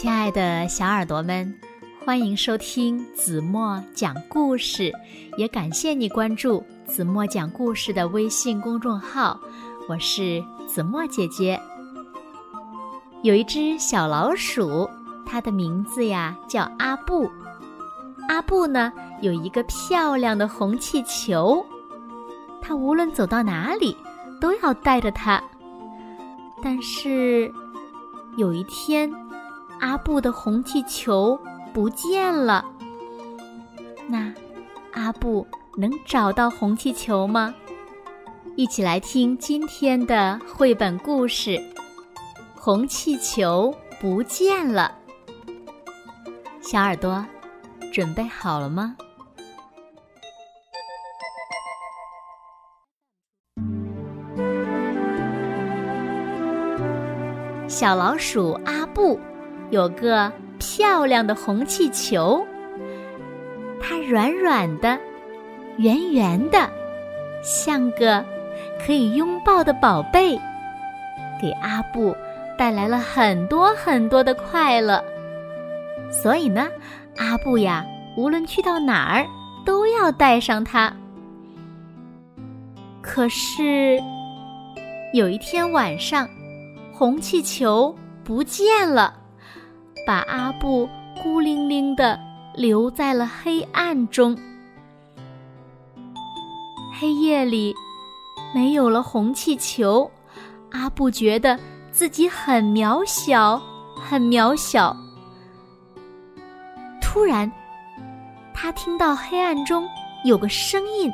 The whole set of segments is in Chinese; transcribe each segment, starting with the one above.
亲爱的小耳朵们，欢迎收听子墨讲故事，也感谢你关注子墨讲故事的微信公众号。我是子墨姐姐。有一只小老鼠，它的名字呀叫阿布。阿布呢有一个漂亮的红气球，它无论走到哪里都要带着它。但是有一天，阿布的红气球不见了。那阿布能找到红气球吗？一起来听今天的绘本故事《红气球不见了》。小耳朵，准备好了吗？小老鼠阿布有个漂亮的红气球，它软软的、圆圆的，像个可以拥抱的宝贝，给阿布带来了很多很多的快乐。所以呢，阿布呀，无论去到哪儿，都要带上它。可是有一天晚上。红气球不见了，把阿布孤零零的留在了黑暗中。黑夜里，没有了红气球，阿布觉得自己很渺小，很渺小。突然，他听到黑暗中有个声音，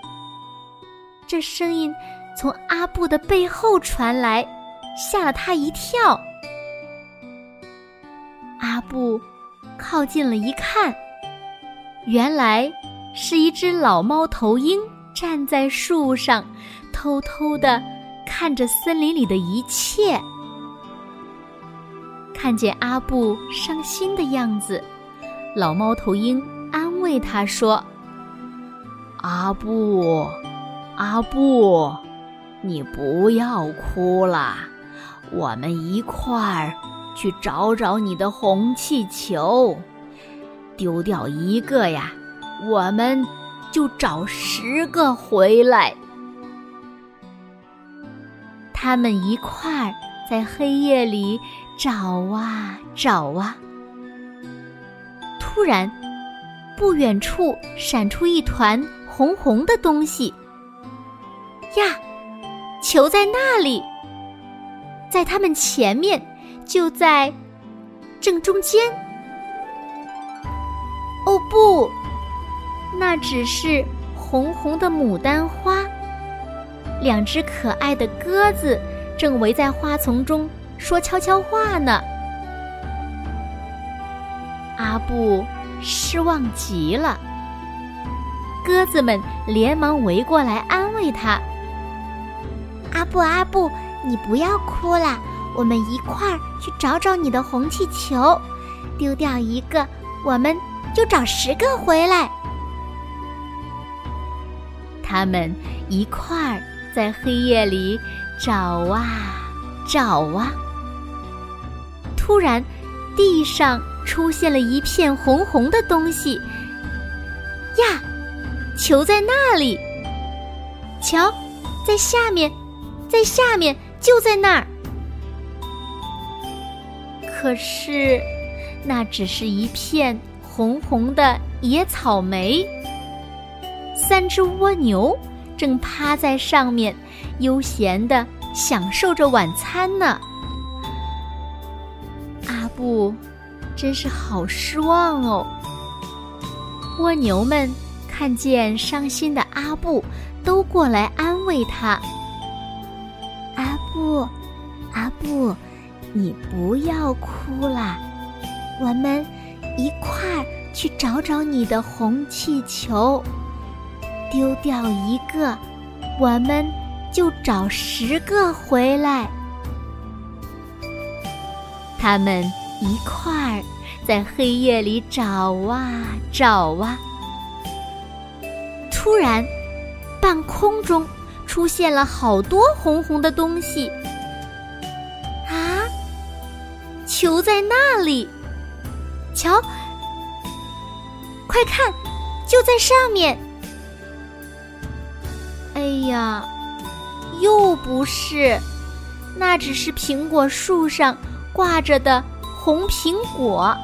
这声音从阿布的背后传来。吓了他一跳。阿布靠近了一看，原来是一只老猫头鹰站在树上，偷偷的看着森林里的一切。看见阿布伤心的样子，老猫头鹰安慰他说：“阿布，阿布，你不要哭了。”我们一块儿去找找你的红气球，丢掉一个呀，我们就找十个回来。他们一块儿在黑夜里找啊找啊，突然，不远处闪出一团红红的东西。呀，球在那里！在他们前面，就在正中间。哦不，那只是红红的牡丹花。两只可爱的鸽子正围在花丛中说悄悄话呢。阿布失望极了，鸽子们连忙围过来安慰他：“阿布，阿布。”你不要哭了，我们一块儿去找找你的红气球，丢掉一个，我们就找十个回来。他们一块儿在黑夜里找啊找啊，突然，地上出现了一片红红的东西。呀，球在那里！瞧，在下面，在下面。就在那儿，可是那只是一片红红的野草莓。三只蜗牛正趴在上面，悠闲的享受着晚餐呢。阿布真是好失望哦。蜗牛们看见伤心的阿布，都过来安慰他。阿布，阿布，你不要哭啦，我们一块儿去找找你的红气球，丢掉一个，我们就找十个回来。他们一块儿在黑夜里找啊找啊，突然，半空中。出现了好多红红的东西，球在那里，瞧，快看，就在上面！哎呀，又不是，那只是苹果树上挂着的红苹果。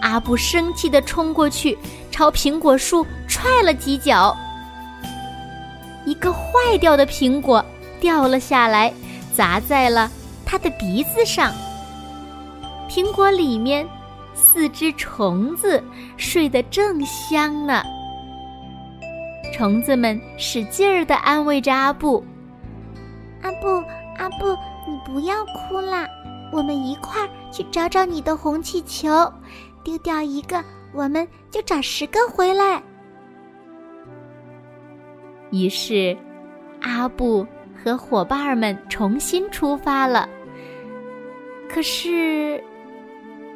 阿布生气的冲过去，朝苹果树踹了几脚。一个坏掉的苹果掉了下来，砸在了他的鼻子上。苹果里面四只虫子睡得正香呢。虫子们使劲儿地安慰着阿布：“阿布，阿布，你不要哭啦，我们一块儿去找找你的红气球。”丢掉一个，我们就找十个回来。于是，阿布和伙伴们重新出发了。可是，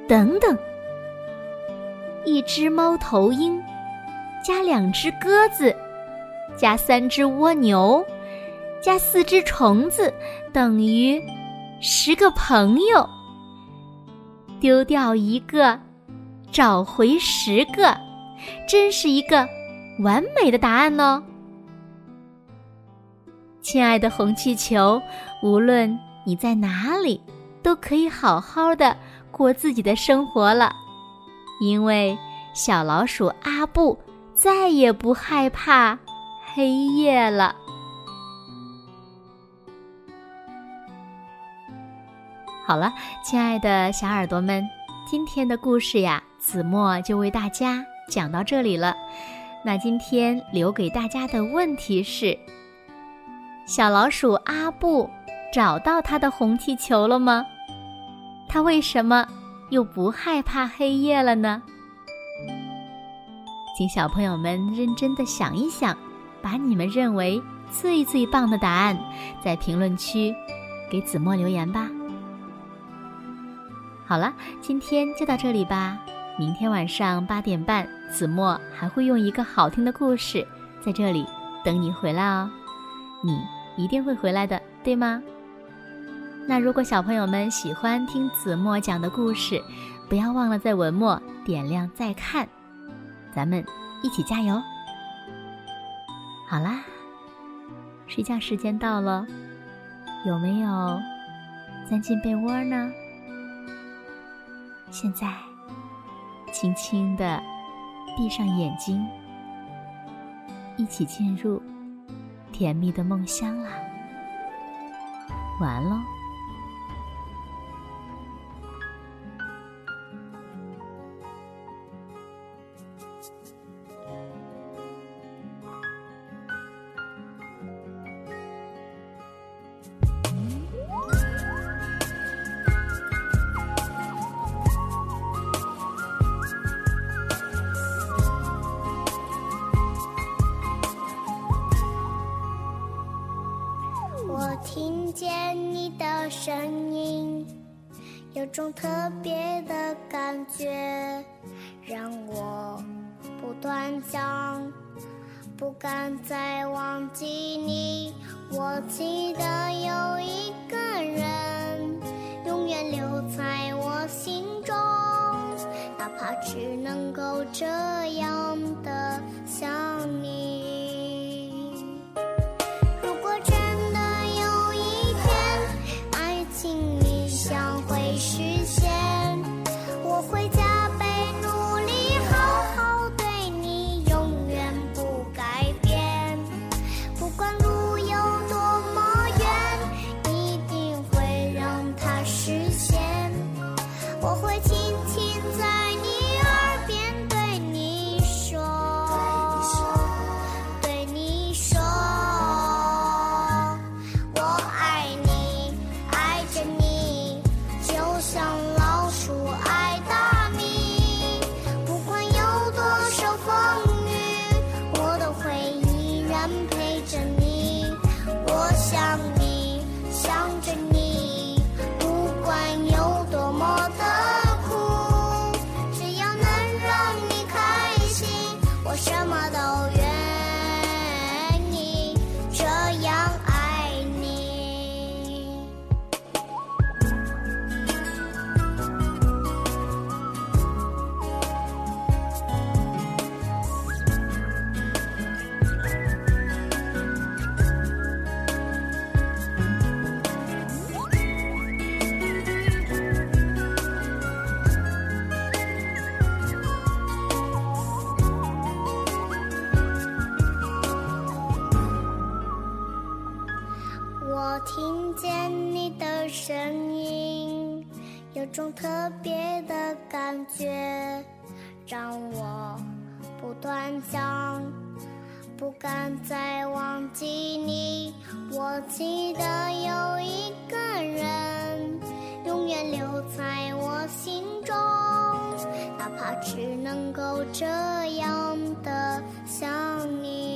等等，一只猫头鹰，加两只鸽子，加三只蜗牛，加四只虫子，等于十个朋友。丢掉一个。找回十个，真是一个完美的答案呢！亲爱的红气球，无论你在哪里，都可以好好的过自己的生活了，因为小老鼠阿布再也不害怕黑夜了。好了，亲爱的小耳朵们，今天的故事呀。子墨就为大家讲到这里了。那今天留给大家的问题是：小老鼠阿布找到他的红气球了吗？他为什么又不害怕黑夜了呢？请小朋友们认真的想一想，把你们认为最最棒的答案在评论区给子墨留言吧。好了，今天就到这里吧。明天晚上八点半，子墨还会用一个好听的故事在这里等你回来哦。你一定会回来的，对吗？那如果小朋友们喜欢听子墨讲的故事，不要忘了在文末点亮再看。咱们一起加油！好啦，睡觉时间到了，有没有钻进被窝呢？现在。轻轻的闭上眼睛，一起进入甜蜜的梦乡啦！晚安喽。种特别的感觉，让我不断想，不敢再忘记你。我记得有一个人，永远留在我心中，哪怕只能够这样的想你。让我不断想不敢再忘记你我记得有一个人永远留在我心中哪怕只能够这样的想你。